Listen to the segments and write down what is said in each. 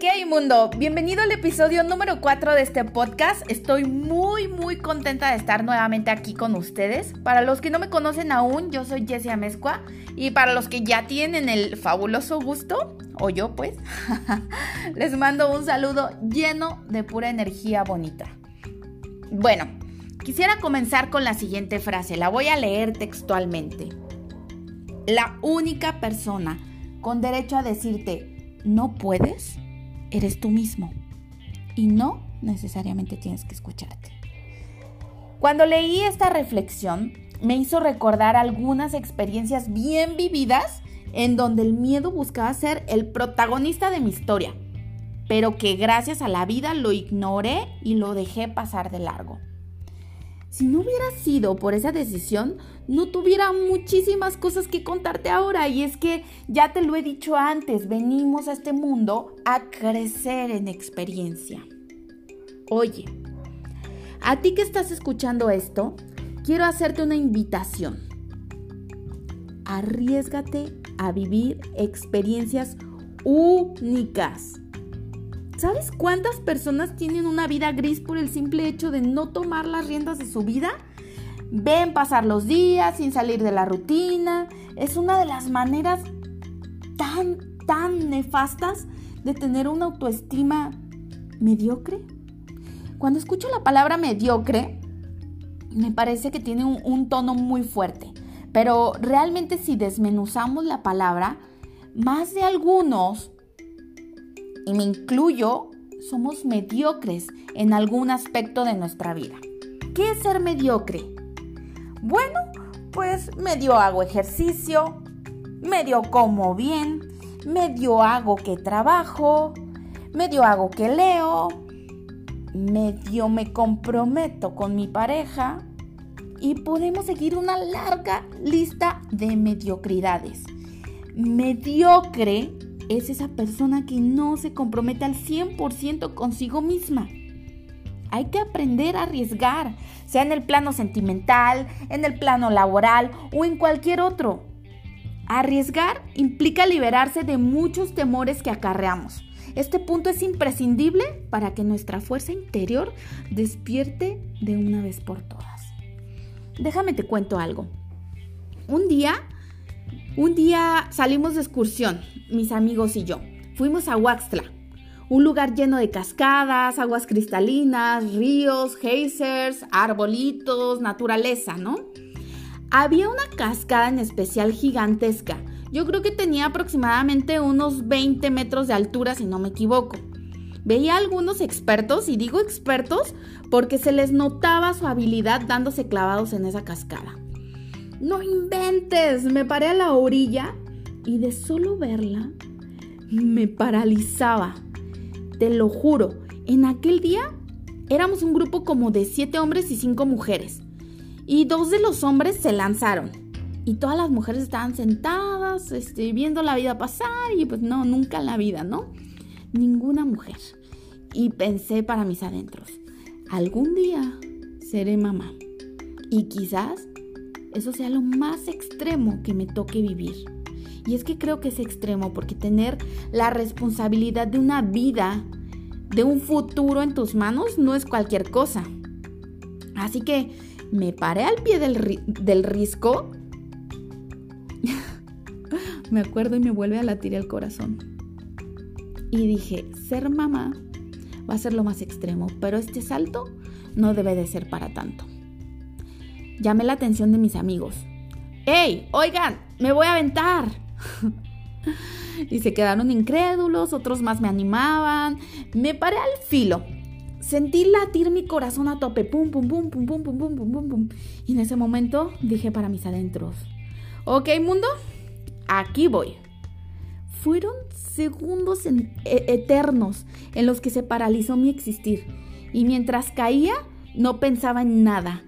¿Qué mundo? Bienvenido al episodio número 4 de este podcast. Estoy muy muy contenta de estar nuevamente aquí con ustedes. Para los que no me conocen aún, yo soy Jessie Amezcua y para los que ya tienen el fabuloso gusto, o yo pues, les mando un saludo lleno de pura energía bonita. Bueno, quisiera comenzar con la siguiente frase, la voy a leer textualmente. La única persona con derecho a decirte no puedes eres tú mismo y no necesariamente tienes que escucharte. Cuando leí esta reflexión, me hizo recordar algunas experiencias bien vividas en donde el miedo buscaba ser el protagonista de mi historia, pero que gracias a la vida lo ignoré y lo dejé pasar de largo. Si no hubiera sido por esa decisión, no tuviera muchísimas cosas que contarte ahora. Y es que, ya te lo he dicho antes, venimos a este mundo a crecer en experiencia. Oye, a ti que estás escuchando esto, quiero hacerte una invitación. Arriesgate a vivir experiencias únicas. ¿Sabes cuántas personas tienen una vida gris por el simple hecho de no tomar las riendas de su vida? Ven pasar los días sin salir de la rutina. Es una de las maneras tan, tan nefastas de tener una autoestima mediocre. Cuando escucho la palabra mediocre, me parece que tiene un, tono muy fuerte. Pero realmente si desmenuzamos la palabra, más de algunos y me incluyo, somos mediocres en algún aspecto de nuestra vida. ¿Qué es ser mediocre? Bueno, pues medio hago ejercicio, medio como bien, medio hago que trabajo, medio hago que leo, medio me comprometo con mi pareja y podemos seguir una larga lista de mediocridades. Mediocre es esa persona que no se compromete al 100% consigo misma. Hay que aprender a arriesgar, sea en el plano sentimental, en el plano laboral o en cualquier otro. Arriesgar implica liberarse de muchos temores que acarreamos. Este punto es imprescindible para que nuestra fuerza interior despierte de una vez por todas. Déjame te cuento algo. Un día un día salimos de excursión, mis amigos y yo. Fuimos a Huaxtla, un lugar lleno de cascadas, aguas cristalinas, ríos, geysers, arbolitos, naturaleza, ¿no? Había una cascada en especial gigantesca. Yo creo que tenía aproximadamente unos 20 metros de altura, si no me equivoco. Veía a algunos expertos, y digo expertos porque se les notaba su habilidad dándose clavados en esa cascada. No inventes, me paré a la orilla y de solo verla me paralizaba. Te lo juro, en aquel día éramos un grupo como de siete hombres y cinco mujeres. Y dos de los hombres se lanzaron. Y todas las mujeres estaban sentadas, este, viendo la vida pasar y pues no, nunca en la vida, ¿no? Ninguna mujer. Y pensé para mis adentros, algún día seré mamá. Y quizás eso sea lo más extremo que me toque vivir. Y es que creo que es extremo porque tener la responsabilidad de una vida, de un futuro en tus manos, no es cualquier cosa. Así que me paré al pie del, del risco. me acuerdo y me vuelve a latir el corazón. Y dije, ser mamá va a ser lo más extremo, pero este salto no debe de ser para tanto llamé la atención de mis amigos. ¡Ey! Oigan, me voy a aventar. y se quedaron incrédulos, otros más me animaban. Me paré al filo. Sentí latir mi corazón a tope, pum, pum, pum, pum, pum, pum, pum, pum, pum, pum. Y en ese momento dije para mis adentros, ok mundo, aquí voy. Fueron segundos e, eternos en los que se paralizó mi existir. Y mientras caía, no pensaba en nada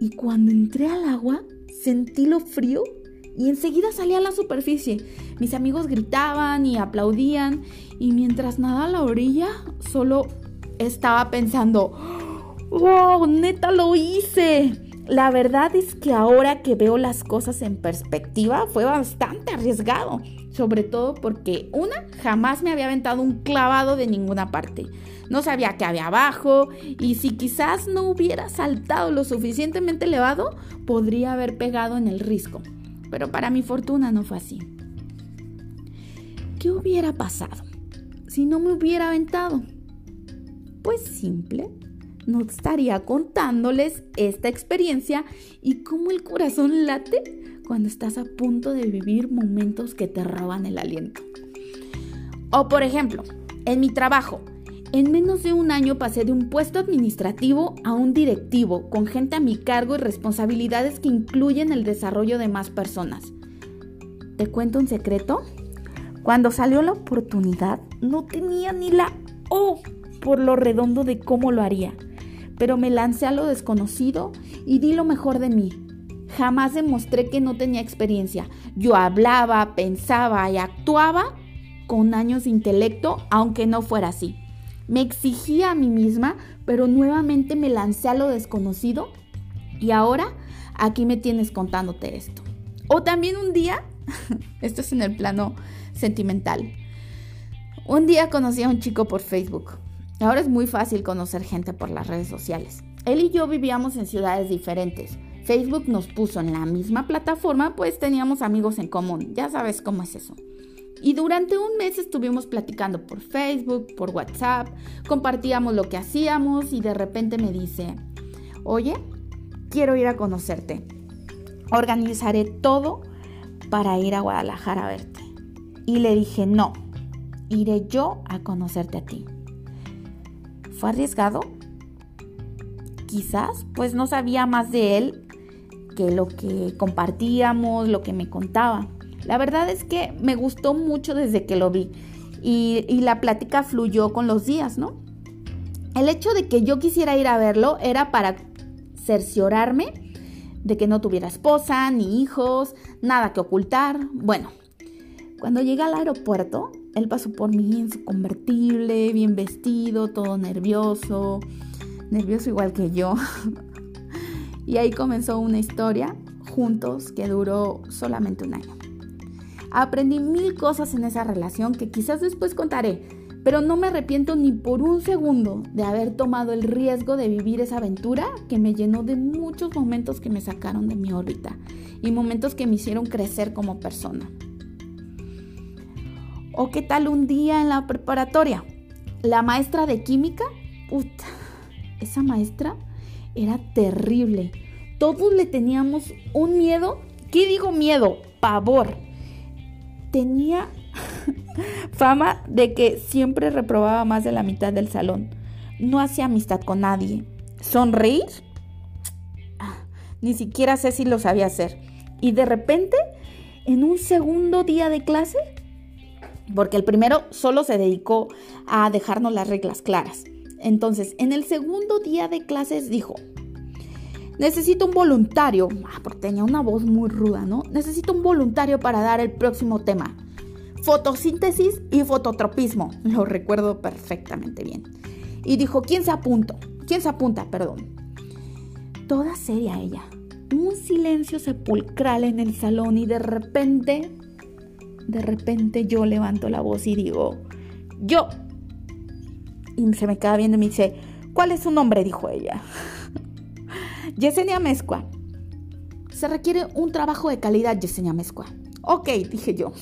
y cuando entré al agua sentí lo frío y enseguida salí a la superficie. Mis amigos gritaban y aplaudían y mientras nadaba a la orilla solo estaba pensando, ¡Wow! ¡Neta lo hice! La verdad es que ahora que veo las cosas en perspectiva fue bastante arriesgado, sobre todo porque una, jamás me había aventado un clavado de ninguna parte. No sabía qué había abajo y si quizás no hubiera saltado lo suficientemente elevado, podría haber pegado en el risco. Pero para mi fortuna no fue así. ¿Qué hubiera pasado si no me hubiera aventado? Pues simple, no estaría contándoles esta experiencia y cómo el corazón late cuando estás a punto de vivir momentos que te roban el aliento. O por ejemplo, en mi trabajo, en menos de un año pasé de un puesto administrativo a un directivo, con gente a mi cargo y responsabilidades que incluyen el desarrollo de más personas. ¿Te cuento un secreto? Cuando salió la oportunidad, no tenía ni la O por lo redondo de cómo lo haría pero me lancé a lo desconocido y di lo mejor de mí. Jamás demostré que no tenía experiencia. Yo hablaba, pensaba y actuaba con años de intelecto, aunque no fuera así. Me exigía a mí misma, pero nuevamente me lancé a lo desconocido y ahora aquí me tienes contándote esto. O también un día, esto es en el plano sentimental, un día conocí a un chico por Facebook. Ahora es muy fácil conocer gente por las redes sociales. Él y yo vivíamos en ciudades diferentes. Facebook nos puso en la misma plataforma, pues teníamos amigos en común. Ya sabes cómo es eso. Y durante un mes estuvimos platicando por Facebook, por WhatsApp, compartíamos lo que hacíamos y de repente me dice, oye, quiero ir a conocerte. Organizaré todo para ir a Guadalajara a verte. Y le dije, no, iré yo a conocerte a ti. ¿Fue arriesgado? Quizás, pues no sabía más de él que lo que compartíamos, lo que me contaba. La verdad es que me gustó mucho desde que lo vi y, la plática fluyó con los días, ¿no? El hecho de que yo quisiera ir a verlo era para cerciorarme de que no tuviera esposa, ni hijos, nada que ocultar. Bueno, cuando llegué al aeropuerto, él pasó por mí en su convertible, bien vestido, todo nervioso, nervioso igual que yo. y ahí comenzó una historia juntos que duró solamente un año. Aprendí mil cosas en esa relación que quizás después contaré, pero no me arrepiento ni por un segundo de haber tomado el riesgo de vivir esa aventura que me llenó de muchos momentos que me sacaron de mi órbita y momentos que me hicieron crecer como persona. ¿O qué tal un día en la preparatoria? La maestra de química, puta, esa maestra era terrible. Todos le teníamos un miedo. ¿Qué digo miedo? Pavor. Tenía fama de que siempre reprobaba más de la mitad del salón. No hacía amistad con nadie. ¿Sonreír? Ah, ni siquiera sé si lo sabía hacer. Y de repente, en un segundo día de clase, porque el primero solo se dedicó a dejarnos las reglas claras. Entonces, en el segundo día de clases dijo, necesito un voluntario, ah, porque tenía una voz muy ruda, ¿no? Necesito un voluntario para dar el próximo tema. Fotosíntesis y fototropismo. Lo recuerdo perfectamente bien. Y dijo, ¿quién se apunta? ¿Quién se apunta? Perdón. Toda seria ella. Un silencio sepulcral en el salón y de repente de repente yo levanto la voz y digo, yo. Y se me queda viendo y me dice, ¿cuál es su nombre? dijo ella. Yesenia Mezcua. Se requiere un trabajo de calidad, Yesenia Mezcua. Ok, dije yo.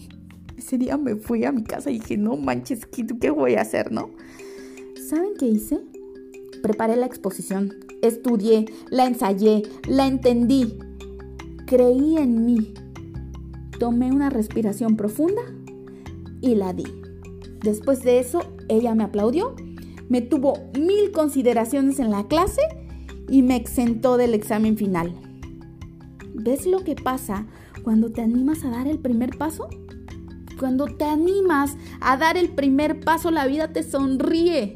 Ese día me fui a mi casa y dije, no manches, ¿qué voy a hacer, no? ¿Saben qué hice? Preparé la exposición, estudié, la ensayé, la entendí. Creí en mí Tomé una respiración profunda y la di. Después de eso, ella me aplaudió, me tuvo mil consideraciones en la clase y me exentó del examen final. ¿Ves lo que pasa cuando te animas a dar el primer paso? Cuando te animas a dar el primer paso, la vida te sonríe.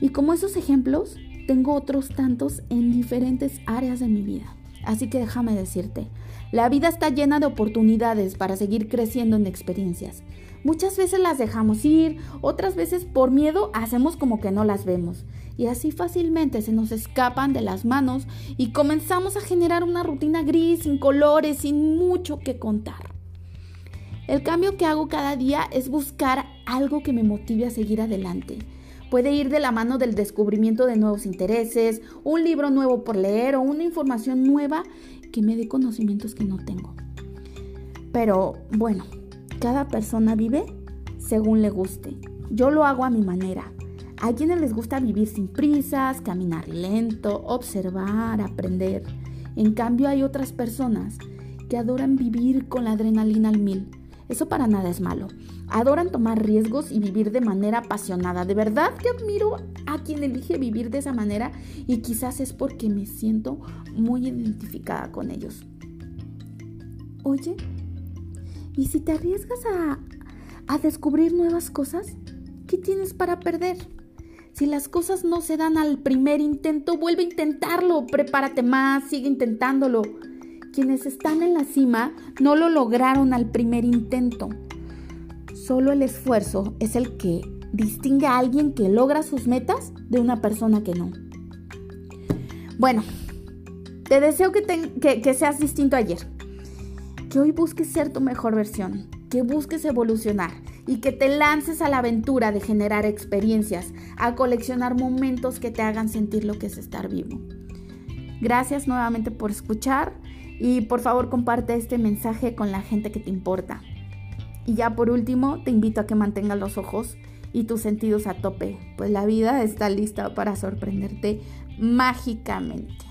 Y como esos ejemplos, tengo otros tantos en diferentes áreas de mi vida. Así que déjame decirte, la vida está llena de oportunidades para seguir creciendo en experiencias. Muchas veces las dejamos ir, otras veces por miedo hacemos como que no las vemos. y así fácilmente se nos escapan de las manos y comenzamos a generar una rutina gris, sin colores, sin mucho que contar. El cambio que hago cada día es buscar algo que me motive a seguir adelante. Puede ir de la mano del descubrimiento de nuevos intereses, un libro nuevo por leer o una información nueva que me dé conocimientos que no tengo. Pero bueno, cada persona vive según le guste. Yo lo hago a mi manera. Hay quienes les gusta vivir sin prisas, caminar lento, observar, aprender. En cambio hay otras personas que adoran vivir con la adrenalina al mil eso para nada es malo. Adoran tomar riesgos y vivir de manera apasionada. De verdad que admiro a quien elige vivir de esa manera y quizás es porque me siento muy identificada con ellos. Oye, ¿y si te arriesgas a, a descubrir nuevas cosas? ¿Qué tienes para perder? Si las cosas no se dan al primer intento, vuelve a intentarlo, prepárate más, sigue intentándolo quienes están en la cima no lo lograron al primer intento. Solo el esfuerzo es el que distingue a alguien que logra sus metas de una persona que no. Bueno, te deseo que, que, seas distinto ayer. Que hoy busques ser tu mejor versión, que busques evolucionar y que te lances a la aventura de generar experiencias, a coleccionar momentos que te hagan sentir lo que es estar vivo. Gracias nuevamente por escuchar. Y por favor comparte este mensaje con la gente que te importa. Y ya por último, te invito a que mantengas los ojos y tus sentidos a tope, pues la vida está lista para sorprenderte mágicamente.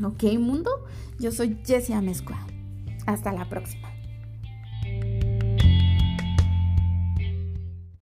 ¿Ok, mundo? Yo soy Jessie Amezcua. Hasta la próxima.